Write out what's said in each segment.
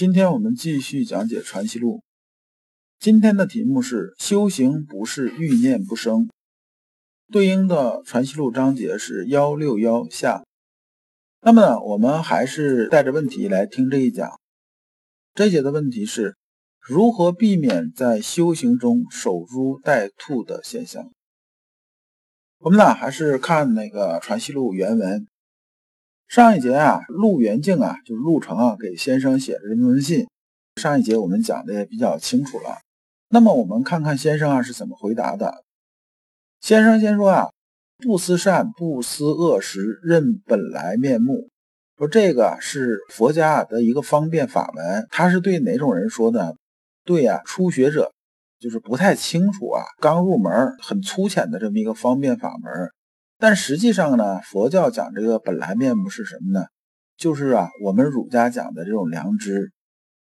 今天我们继续讲解《传习录》，今天的题目是“修行不是欲念不生”，对应的《传习录》章节是幺六幺下。那么呢，我们还是带着问题来听这一讲。这一节的问题是如何避免在修行中守株待兔的现象？我们呢，还是看那个《传习录》原文。上一节啊，陆元敬啊，就是陆成啊，给先生写的这封信。上一节我们讲的也比较清楚了。那么我们看看先生啊是怎么回答的。先生先说啊，不思善，不思恶时，认本来面目。说这个是佛家的一个方便法门，他是对哪种人说的？对呀，初学者，就是不太清楚啊，刚入门，很粗浅的这么一个方便法门。但实际上呢，佛教讲这个本来面目是什么呢？就是啊，我们儒家讲的这种良知。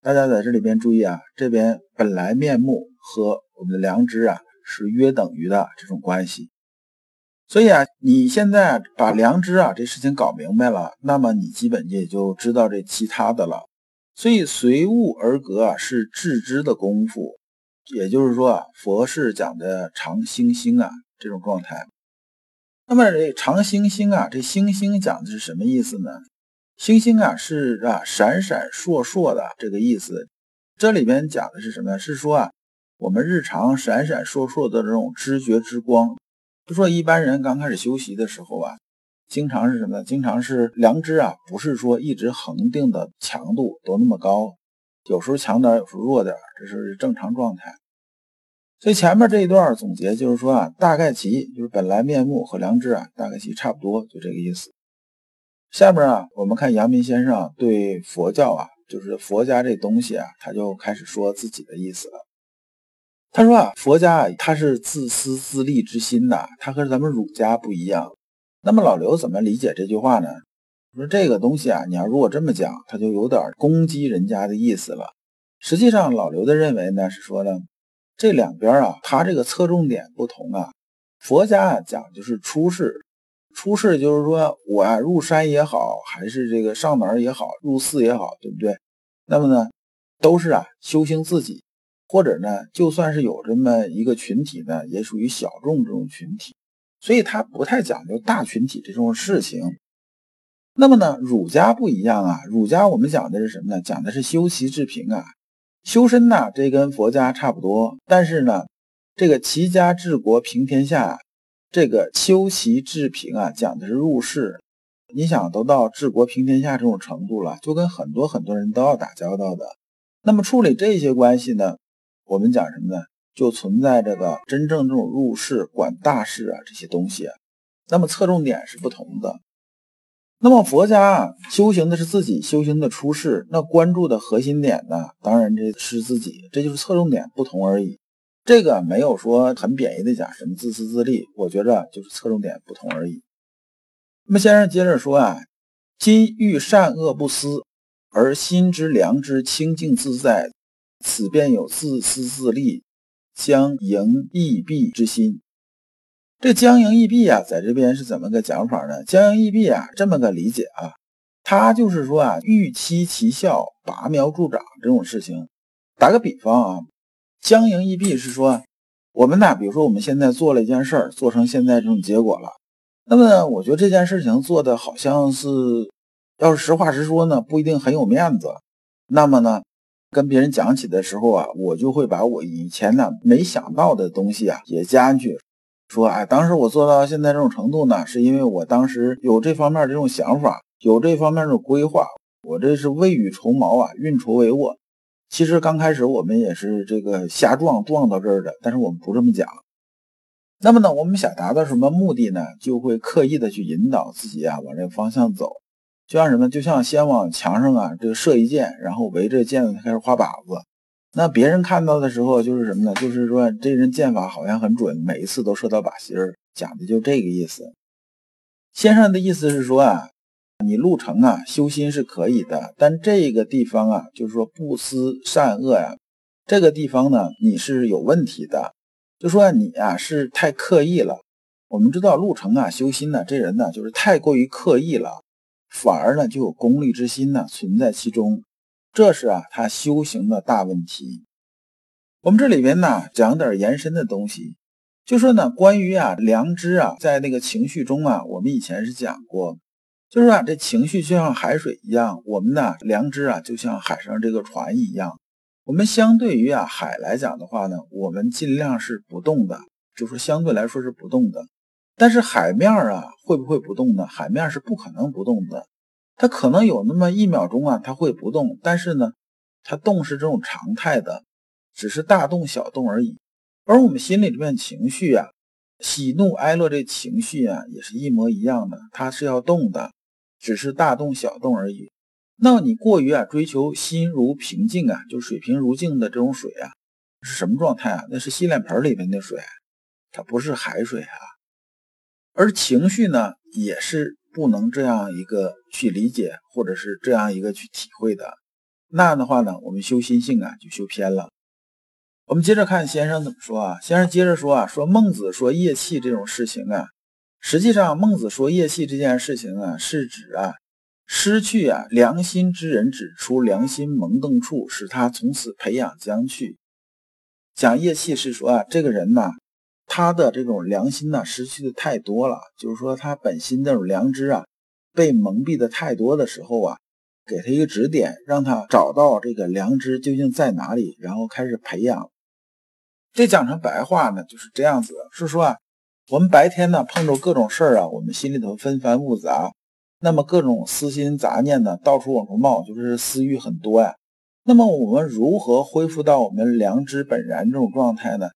大家在这里边注意啊，这边本来面目和我们的良知啊是约等于的这种关系。所以啊，你现在把良知啊这事情搞明白了，那么你基本也就知道这其他的了。所以随物而格啊，是致知的功夫。也就是说啊，佛是讲的常星星啊这种状态。那么这长星星啊，这星星讲的是什么意思呢？星星啊是啊闪闪烁烁的这个意思。这里边讲的是什么？是说啊我们日常闪闪烁烁的这种知觉之光。就说一般人刚开始修习的时候啊，经常是什么？经常是良知啊，不是说一直恒定的强度都那么高，有时候强点，有时候弱点，这是正常状态。所以前面这一段总结就是说啊，大概其就是本来面目和良知啊，大概其差不多，就这个意思。下面啊，我们看阳明先生对佛教啊，就是佛家这东西啊，他就开始说自己的意思了。他说啊，佛家啊，他是自私自利之心的，他和咱们儒家不一样。那么老刘怎么理解这句话呢？说这个东西啊，你要如果这么讲，他就有点攻击人家的意思了。实际上，老刘的认为呢，是说呢。这两边啊，它这个侧重点不同啊。佛家啊讲就是出世，出世就是说我啊入山也好，还是这个上哪儿也好，入寺也好，对不对？那么呢，都是啊修行自己，或者呢，就算是有这么一个群体呢，也属于小众这种群体，所以他不太讲究大群体这种事情。那么呢，儒家不一样啊，儒家我们讲的是什么呢？讲的是修齐治平啊。修身呐，这跟佛家差不多，但是呢，这个齐家治国平天下，这个修齐治平啊，讲的是入世。你想都到治国平天下这种程度了，就跟很多很多人都要打交道的。那么处理这些关系呢，我们讲什么呢？就存在这个真正这种入世管大事啊这些东西，那么侧重点是不同的。那么佛家，修行的是自己修行的出世，那关注的核心点呢，当然这是自己，这就是侧重点不同而已。这个没有说很贬义的讲什么自私自利，我觉着就是侧重点不同而已。那么先生接着说啊，今欲善恶不思，而心之良知清净自在，此便有自私自利、相盈益弊之心。这僵营易弊啊，在这边是怎么个讲法呢？僵营易弊啊，这么个理解啊，他就是说啊，预期其效，拔苗助长这种事情。打个比方啊，僵营易弊是说，我们呢，比如说我们现在做了一件事儿，做成现在这种结果了。那么呢，我觉得这件事情做的好像是，要是实话实说呢，不一定很有面子。那么呢，跟别人讲起的时候啊，我就会把我以前呢没想到的东西啊也加进去。说，哎，当时我做到现在这种程度呢，是因为我当时有这方面这种想法，有这方面的规划，我这是未雨绸缪啊，运筹帷幄。其实刚开始我们也是这个瞎撞撞到这儿的，但是我们不这么讲。那么呢，我们想达到什么目的呢？就会刻意的去引导自己啊，往这个方向走。就像什么？就像先往墙上啊，这个射一箭，然后围着箭开始画靶子。那别人看到的时候，就是什么呢？就是说这人箭法好像很准，每一次都射到靶心儿，讲的就这个意思。先生的意思是说啊，你路程啊修心是可以的，但这个地方啊，就是说不思善恶呀，这个地方呢你是有问题的，就说你啊是太刻意了。我们知道路程啊修心呢，这人呢就是太过于刻意了，反而呢就有功利之心呢存在其中。这是啊，他修行的大问题。我们这里边呢，讲点延伸的东西，就说呢，关于啊良知啊，在那个情绪中啊，我们以前是讲过，就是啊，这情绪就像海水一样，我们呢良知啊，就像海上这个船一样。我们相对于啊海来讲的话呢，我们尽量是不动的，就说相对来说是不动的。但是海面啊，会不会不动呢？海面是不可能不动的。它可能有那么一秒钟啊，它会不动，但是呢，它动是这种常态的，只是大动小动而已。而我们心里这边情绪啊，喜怒哀乐这情绪啊，也是一模一样的，它是要动的，只是大动小动而已。那你过于啊追求心如平静啊，就水平如镜的这种水啊，是什么状态啊？那是洗脸盆里面的水，它不是海水啊。而情绪呢，也是。不能这样一个去理解，或者是这样一个去体会的，那样的话呢，我们修心性啊就修偏了。我们接着看先生怎么说啊？先生接着说啊，说孟子说业气这种事情啊，实际上孟子说业气这件事情啊，是指啊失去啊良心之人指出良心萌动处，使他从此培养将去。讲业气是说啊，这个人呐。他的这种良心呢，失去的太多了，就是说他本心那种良知啊，被蒙蔽的太多的时候啊，给他一个指点，让他找到这个良知究竟在哪里，然后开始培养。这讲成白话呢，就是这样子，是说啊，我们白天呢碰着各种事儿啊，我们心里头纷繁复杂，那么各种私心杂念呢到处往出冒，就是私欲很多呀。那么我们如何恢复到我们良知本然这种状态呢？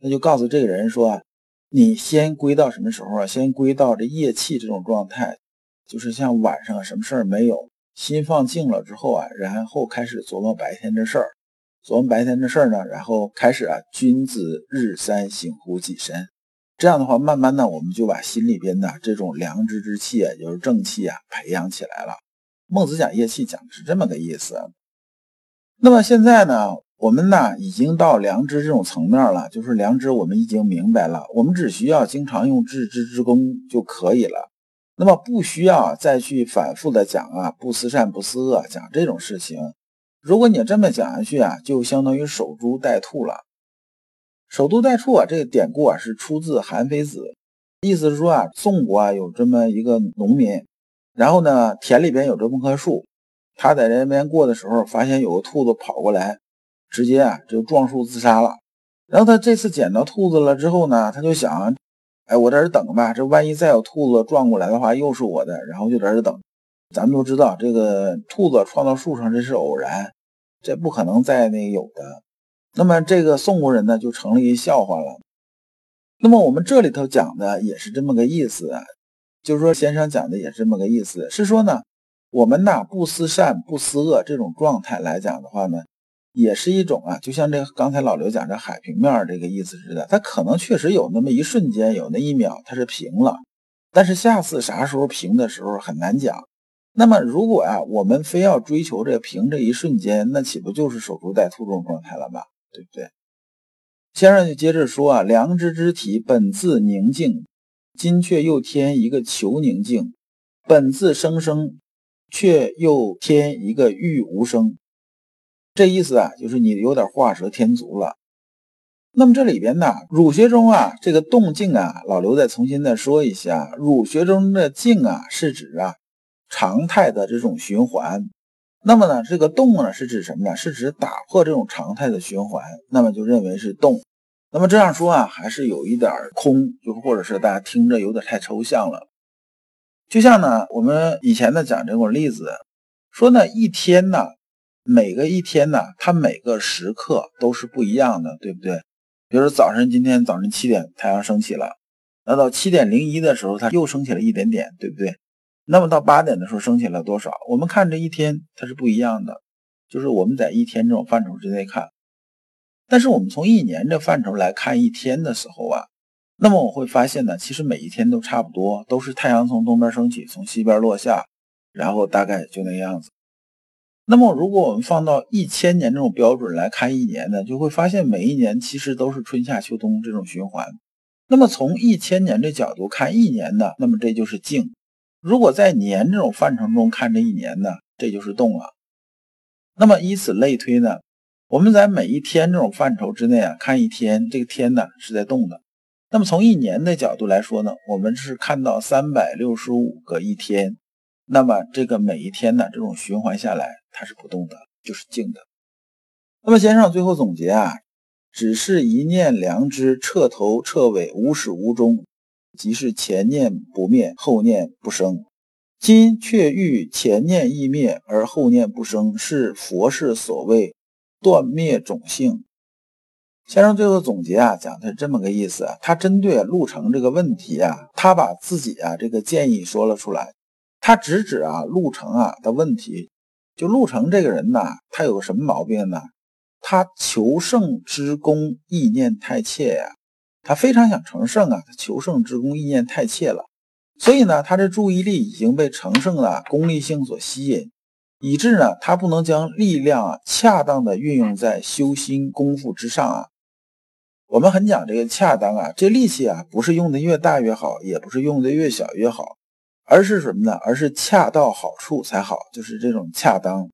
那就告诉这个人说，你先归到什么时候啊？先归到这夜气这种状态，就是像晚上什么事儿没有，心放静了之后啊，然后开始琢磨白天这事儿，琢磨白天这事儿呢，然后开始啊，君子日三省乎己身。这样的话，慢慢的我们就把心里边的这种良知之气，也就是正气啊，培养起来了。孟子讲夜气，讲的是这么个意思。那么现在呢？我们呢，已经到良知这种层面了，就是良知，我们已经明白了，我们只需要经常用致知之功就可以了。那么不需要再去反复的讲啊，不思善不思恶，讲这种事情。如果你这么讲下去啊，就相当于守株待兔了。守株待兔啊，这个典故啊是出自《韩非子》，意思是说啊，宋国啊有这么一个农民，然后呢田里边有这么棵树，他在那边过的时候，发现有个兔子跑过来。直接啊就撞树自杀了。然后他这次捡到兔子了之后呢，他就想，哎，我在这等吧，这万一再有兔子撞过来的话，又是我的。然后就在这等。咱们都知道，这个兔子撞到树上这是偶然，这不可能再那有的。那么这个宋国人呢，就成了一笑话了。那么我们这里头讲的也是这么个意思，就是说先生讲的也是这么个意思，是说呢，我们呐不思善不思恶这种状态来讲的话呢。也是一种啊，就像这刚才老刘讲这海平面这个意思似的，它可能确实有那么一瞬间，有那一秒它是平了，但是下次啥时候平的时候很难讲。那么如果啊，我们非要追求这平这一瞬间，那岂不就是守株待兔这种状态了吗？对不对？先生就接着说啊，良知之体本自宁静，今却又添一个求宁静；本自生生，却又添一个欲无声。这意思啊，就是你有点画蛇添足了。那么这里边呢，儒学中啊，这个动静啊，老刘再重新再说一下，儒学中的静啊，是指啊常态的这种循环。那么呢，这个动呢，是指什么呢？是指打破这种常态的循环。那么就认为是动。那么这样说啊，还是有一点空，就或者是大家听着有点太抽象了。就像呢，我们以前呢讲这种例子，说呢一天呢。每个一天呢，它每个时刻都是不一样的，对不对？比如说早晨，今天早晨七点太阳升起了，那到七点零一的时候，它又升起了一点点，对不对？那么到八点的时候升起了多少？我们看这一天它是不一样的，就是我们在一天这种范畴之内看。但是我们从一年这范畴来看一天的时候啊，那么我会发现呢，其实每一天都差不多，都是太阳从东边升起，从西边落下，然后大概就那样子。那么，如果我们放到一千年这种标准来看一年呢，就会发现每一年其实都是春夏秋冬这种循环。那么从一千年这角度看一年呢，那么这就是静；如果在年这种范畴中看这一年呢，这就是动了。那么以此类推呢，我们在每一天这种范畴之内啊，看一天，这个天呢是在动的。那么从一年的角度来说呢，我们是看到三百六十五个一天。那么这个每一天呢，这种循环下来，它是不动的，就是静的。那么先生最后总结啊，只是一念良知，彻头彻尾，无始无终，即是前念不灭，后念不生。今却欲前念亦灭，而后念不生，是佛是所谓断灭种性。先生最后总结啊，讲的是这么个意思啊，他针对陆程这个问题啊，他把自己啊这个建议说了出来。他直指啊，陆程啊的问题，就陆程这个人呢，他有个什么毛病呢？他求胜之功意念太切呀，他非常想成圣啊，他求胜之功意念太切了，所以呢，他的注意力已经被成圣的功利性所吸引，以致呢，他不能将力量啊恰当的运用在修心功夫之上啊。我们很讲这个恰当啊，这力气啊，不是用的越大越好，也不是用的越小越好。而是什么呢？而是恰到好处才好，就是这种恰当，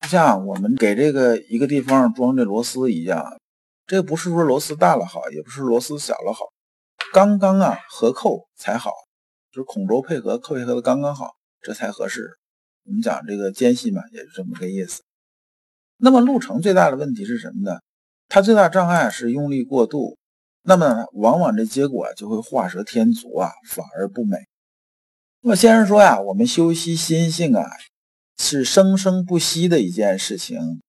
就像我们给这个一个地方装这螺丝一样，这不是说螺丝大了好，也不是螺丝小了好，刚刚啊合扣才好，就是孔轴配合扣配合的刚刚好，这才合适。我们讲这个间隙嘛，也是这么个意思。那么路程最大的问题是什么呢？它最大障碍是用力过度，那么往往这结果就会画蛇添足啊，反而不美。那么先生说呀，我们修习心性啊，是生生不息的一件事情，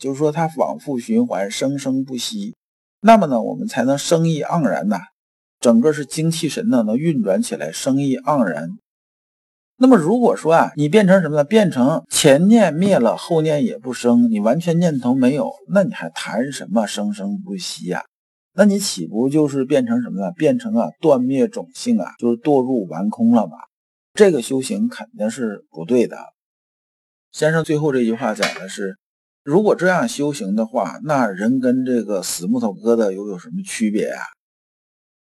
就是说它往复循环，生生不息。那么呢，我们才能生意盎然呐，整个是精气神呢能运转起来，生意盎然。那么如果说啊，你变成什么呢？变成前念灭了，后念也不生，你完全念头没有，那你还谈什么生生不息呀？那你岂不就是变成什么呢？变成啊断灭种性啊，就是堕入完空了吧？这个修行肯定是不对的。先生最后这句话讲的是：如果这样修行的话，那人跟这个死木头疙瘩又有什么区别呀？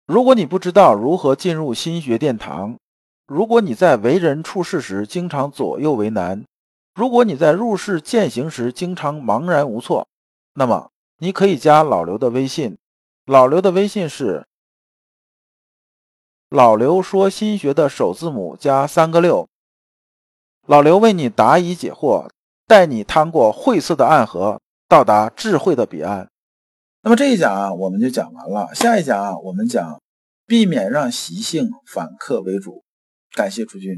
如果你不知道如何进入心学殿堂，如果你在为人处事时经常左右为难，如果你在入世践行时经常茫然无措，那么你可以加老刘的微信。老刘的微信是。老刘说：“新学的首字母加三个六。”老刘为你答疑解惑，带你趟过晦涩的暗河，到达智慧的彼岸。那么这一讲啊，我们就讲完了。下一讲啊，我们讲避免让习性反客为主。感谢诸君。